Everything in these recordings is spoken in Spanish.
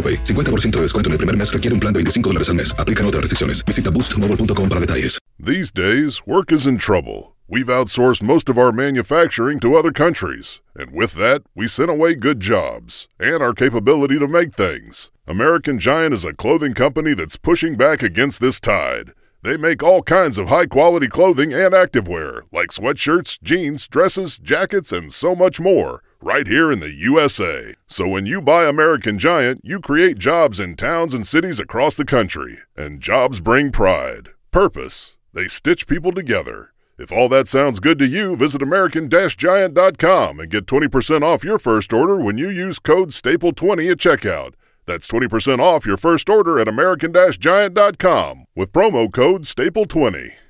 AroPay. 50% de descuento en el primer mes requiere un plan de 25 dólares al mes. Aplican otras restricciones. Visita boostmobile.com para detalles. These days, work is in trouble. We've outsourced most of our manufacturing to other countries. And with that, we sent away good jobs and our capability to make things. American Giant is a clothing company that's pushing back against this tide. They make all kinds of high quality clothing and activewear, like sweatshirts, jeans, dresses, jackets, and so much more, right here in the USA. So when you buy American Giant, you create jobs in towns and cities across the country. And jobs bring pride, purpose. They stitch people together. If all that sounds good to you, visit American Giant.com and get 20% off your first order when you use code STAPLE20 at checkout. That's 20% off your first order at American Giant.com with promo code STAPLE20.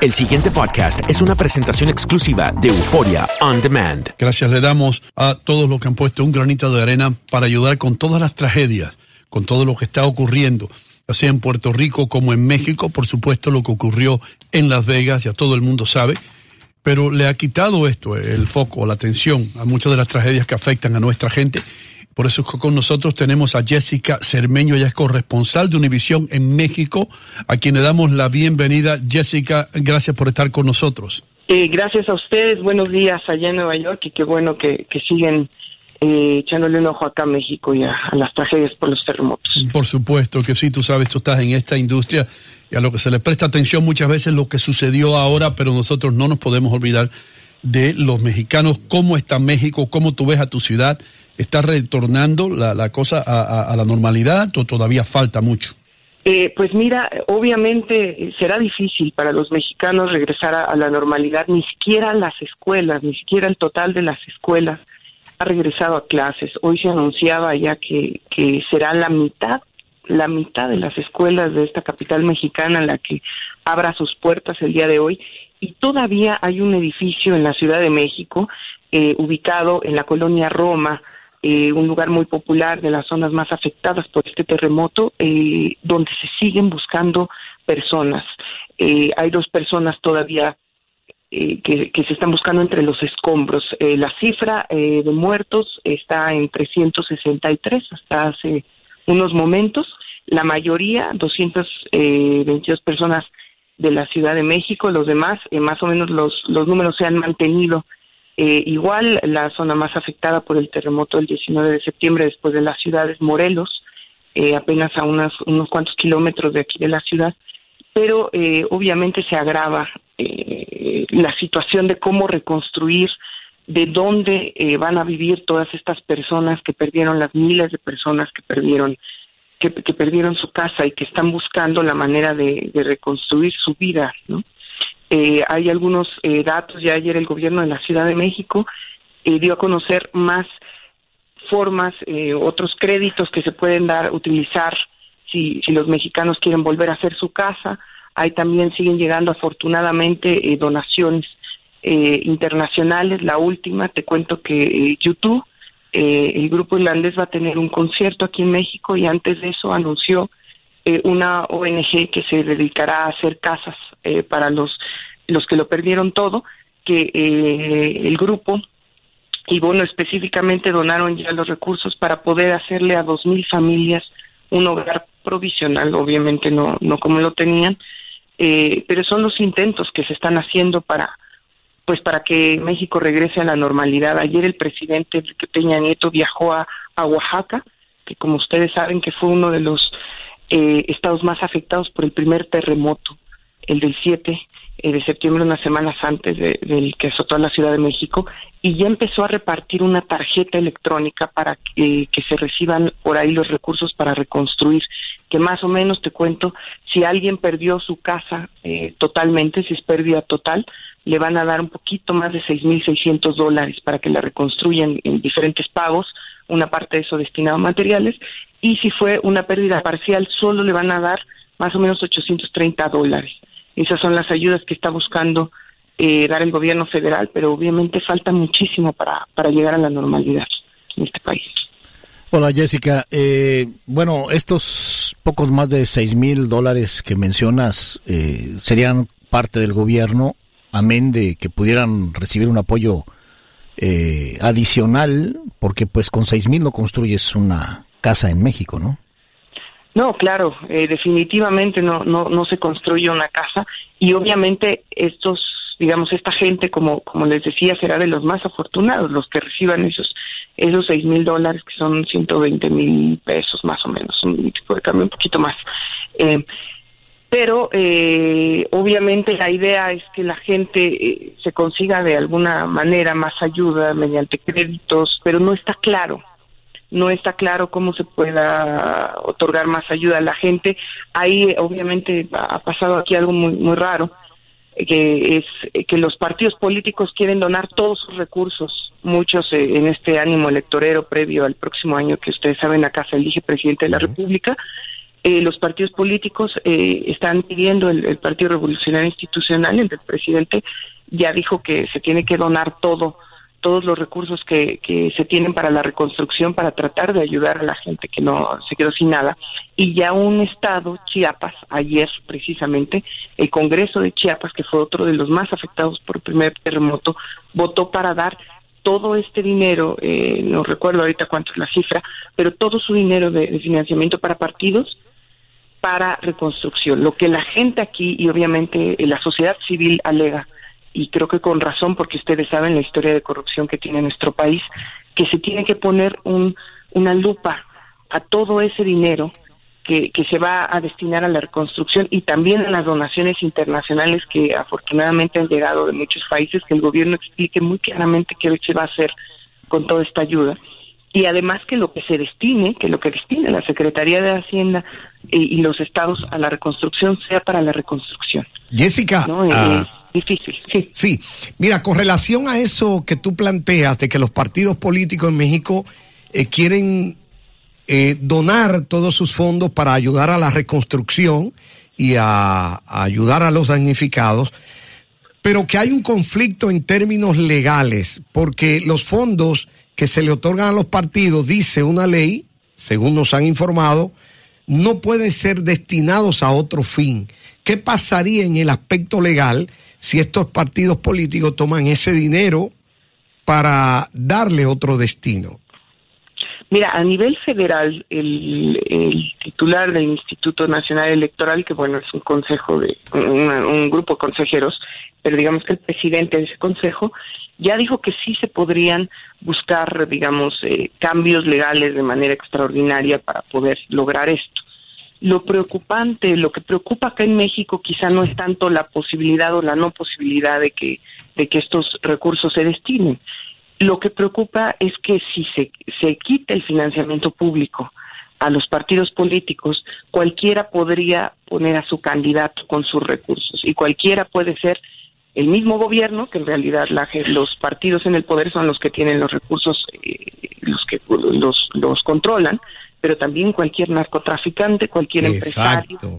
El siguiente podcast es una presentación exclusiva de Euforia On Demand. Gracias le damos a todos los que han puesto un granito de arena para ayudar con todas las tragedias, con todo lo que está ocurriendo, ya sea en Puerto Rico como en México, por supuesto lo que ocurrió en Las Vegas, ya todo el mundo sabe, pero le ha quitado esto, el foco, la atención a muchas de las tragedias que afectan a nuestra gente. Por eso es que con nosotros tenemos a Jessica Cermeño, ella es corresponsal de Univisión en México, a quien le damos la bienvenida. Jessica, gracias por estar con nosotros. Eh, gracias a ustedes, buenos días allá en Nueva York y qué bueno que, que siguen eh, echándole un ojo acá a México y a, a, las tragedias por los terremotos. Por supuesto que sí, tú sabes, tú estás en esta industria y a lo que se le presta atención muchas veces lo que sucedió ahora, pero nosotros no nos podemos olvidar de los mexicanos, cómo está México, cómo tú ves a tu ciudad ¿Está retornando la, la cosa a, la normalidad o todavía falta mucho? Eh, pues mira, obviamente será difícil para los mexicanos regresar a, a, la normalidad, ni siquiera las escuelas, ni siquiera el total de las escuelas ha regresado a clases. Hoy se anunciaba ya que, que será la mitad, la mitad de las escuelas de esta capital mexicana la que abra sus puertas el día de hoy y todavía hay un edificio en la Ciudad de México eh, ubicado en la colonia Roma, eh, un lugar muy popular de las zonas más afectadas por este terremoto, eh, donde se siguen buscando personas. Eh, hay dos personas todavía eh, que, que, se están buscando entre los escombros. la cifra de muertos está en 363 hasta hace unos momentos. La mayoría, 222 personas de la Ciudad de México, los demás, más o menos los, los números se han mantenido eh, igual, la zona más afectada por el terremoto del 19 de septiembre después de la ciudad es Morelos, eh, apenas a unas, unos cuantos kilómetros de aquí de la ciudad, pero eh, obviamente se agrava eh, la situación de cómo reconstruir, de dónde eh, van a vivir todas estas personas que perdieron, las miles de personas que perdieron que, perdieron su casa y que están buscando la manera de, reconstruir su vida, ¿no? Eh, hay algunos eh, datos, ya ayer el gobierno de la Ciudad de México eh, dio a conocer más formas, eh, otros créditos que se pueden dar, utilizar si, si los mexicanos quieren volver a hacer su casa. Ahí también siguen llegando afortunadamente eh, donaciones internacionales. La última, te cuento que YouTube, eh, el grupo irlandés va a tener un concierto aquí en México y antes de eso anunció eh, una ONG que se dedicará a hacer casas eh, para los, los que lo perdieron todo, que eh, el grupo y bueno, específicamente donaron ya los recursos para poder hacerle a dos mil familias un hogar provisional, obviamente no, no como lo tenían, eh, pero son los intentos que se están haciendo para pues para que México regrese a la normalidad. Ayer el presidente Peña Nieto viajó a, a Oaxaca, que como ustedes saben que fue uno de los eh, estados más afectados por el primer terremoto, el del 7 eh, de septiembre, unas semanas antes del que azotó a la Ciudad de México, y ya empezó a repartir una tarjeta electrónica para que, que se reciban por ahí los recursos para reconstruir, que más o menos te cuento, si alguien perdió su casa eh, totalmente, si es pérdida total, le van a dar un poquito más de 6.600 dólares para que la reconstruyan en diferentes pagos, una parte de eso destinado a materiales, y si fue una pérdida parcial, solo le van a dar más o menos 830 dólares. Esas son las ayudas que está buscando eh, dar el gobierno federal, pero obviamente falta muchísimo para, para llegar a la normalidad en este país. Hola Jessica, eh, bueno, estos pocos más de seis mil dólares que mencionas eh, serían parte del gobierno, amén de que pudieran recibir un apoyo eh, adicional, porque pues con seis mil no construyes una casa en México, ¿no? No, claro, eh, definitivamente no, no, no se construye una casa y obviamente estos, digamos, esta gente, como, como les decía, será de los más afortunados, los que reciban esos, esos seis mil dólares, que son 120 mil pesos más o menos, un tipo de cambio un poquito más. Eh, pero eh, obviamente la idea es que la gente eh, se consiga de alguna manera más ayuda mediante créditos, pero no está claro no está claro cómo se pueda otorgar más ayuda a la gente. Ahí obviamente ha pasado aquí algo muy, muy raro, que es que los partidos políticos quieren donar todos sus recursos, muchos eh, en este ánimo electorero previo al próximo año que ustedes saben acá se elige presidente de la República. Eh, los partidos políticos eh, están pidiendo, el, Partido Revolucionario Institucional, el del presidente, ya dijo que se tiene que donar todo todos los recursos que, se tienen para la reconstrucción para tratar de ayudar a la gente que no se quedó sin nada. Y ya un estado, Chiapas, ayer precisamente, el Congreso de Chiapas, que fue otro de los más afectados por el primer terremoto, votó para dar todo este dinero, eh, no recuerdo ahorita cuánto es la cifra, pero todo su dinero de financiamiento para partidos para reconstrucción. Lo que la gente aquí y obviamente la sociedad civil alega y creo que con razón, porque ustedes saben la historia de corrupción que tiene nuestro país, que se tiene que poner un, una lupa a todo ese dinero que, que se va a destinar a la reconstrucción y también a las donaciones internacionales que afortunadamente han llegado de muchos países, que el gobierno explique muy claramente qué se va a hacer con toda esta ayuda. Y además que lo que se destine, que lo que destine la Secretaría de Hacienda y, y los estados a la reconstrucción sea para la reconstrucción. Jessica, ¿no? Ah, difícil, sí. Sí, mira, con relación a eso que tú planteas de que los partidos políticos en México eh, quieren eh, donar todos sus fondos para ayudar a la reconstrucción y a, a ayudar a los damnificados, pero que hay un conflicto en términos legales, porque los fondos que se le otorgan a los partidos, dice una ley, según nos han informado, no pueden ser destinados a otro fin. ¿Qué pasaría en el aspecto legal si estos partidos políticos toman ese dinero para darle otro destino? Mira, a nivel federal, el, titular del Instituto Nacional Electoral, que bueno, es un consejo de, un grupo de consejeros, pero digamos que el presidente de ese consejo, ya dijo que sí se podrían buscar, digamos, eh, cambios legales de manera extraordinaria para poder lograr esto. Lo preocupante, lo que preocupa acá en México quizá no es tanto la posibilidad o la no posibilidad de que, de que estos recursos se destinen. Lo que preocupa es que si se, se quita el financiamiento público a los partidos políticos, cualquiera podría poner a su candidato con sus recursos y cualquiera puede ser el mismo gobierno, que en realidad la los partidos en el poder son los que tienen los recursos, eh, los que los, los controlan, pero también cualquier narcotraficante, cualquier empresario. Exacto.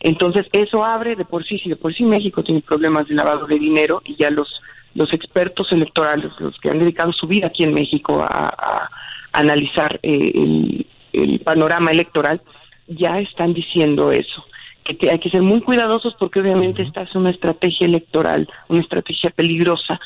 Entonces, eso abre de por sí, si de por sí México tiene problemas de lavado de dinero y ya los, los expertos electorales, los que han dedicado su vida aquí en México a, a analizar eh, el, el panorama electoral, ya están diciendo eso, que hay que ser muy cuidadosos porque obviamente esta es una estrategia electoral, una estrategia peligrosa,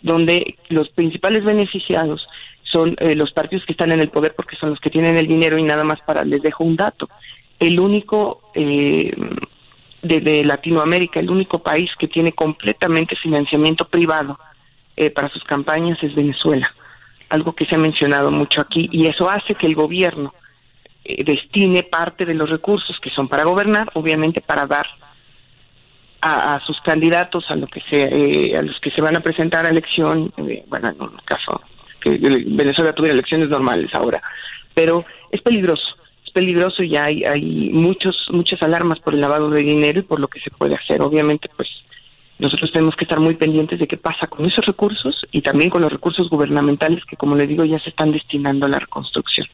donde los principales beneficiados son eh, los partidos que están en el poder porque son los que tienen el dinero y nada más para, les dejo un dato, el único eh, de, Latinoamérica, el único país que tiene completamente financiamiento privado eh, para sus campañas es Venezuela, algo que se ha mencionado mucho aquí y eso hace que el gobierno eh, destine parte de los recursos que son para gobernar, obviamente para dar a, sus candidatos, a lo que se, eh, a los que se van a presentar a elección, eh, bueno, en un caso que Venezuela tuviera elecciones normales ahora, pero es peligroso, es peligroso y hay, hay muchos, muchas alarmas por el lavado de dinero y por lo que se puede hacer. Obviamente, pues nosotros tenemos que estar muy pendientes de qué pasa con esos recursos y también con los recursos gubernamentales que, como le digo, ya se están destinando a la reconstrucción.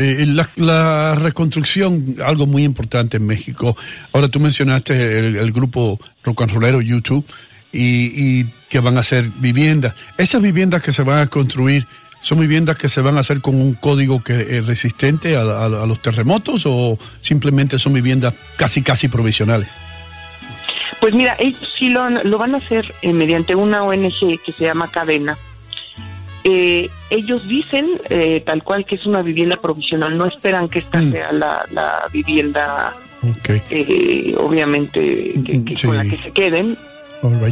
Mm. Eh, la, reconstrucción, algo muy importante en México. Ahora tú mencionaste el, grupo rock YouTube y, que van a ser viviendas. Esas viviendas que se van a construir son viviendas que se van a hacer con un código que es resistente a, los terremotos o simplemente son viviendas casi casi provisionales. Pues mira, ellos sí lo, lo van a hacer eh, mediante una ONG que se llama Cadena eh, ellos dicen eh, tal cual que es una vivienda provisional, no esperan que esta mm. sea la, vivienda, eh, obviamente, que, con la que se queden.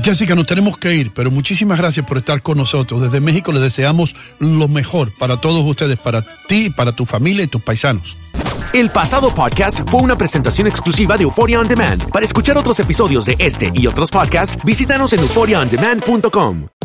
Jessica, nos tenemos que ir, pero muchísimas gracias por estar con nosotros. Desde México les deseamos lo mejor para todos ustedes, para ti, para tu familia y tus paisanos. El pasado podcast fue una presentación exclusiva de Euphoria On Demand. Para escuchar otros episodios de este y otros podcasts, visítanos en euphoriaondemand.com.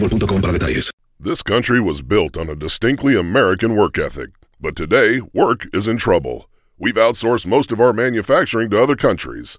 boostmobile.com This country was built on a distinctly American work ethic, but today work is in trouble. We've outsourced most of our manufacturing to other countries,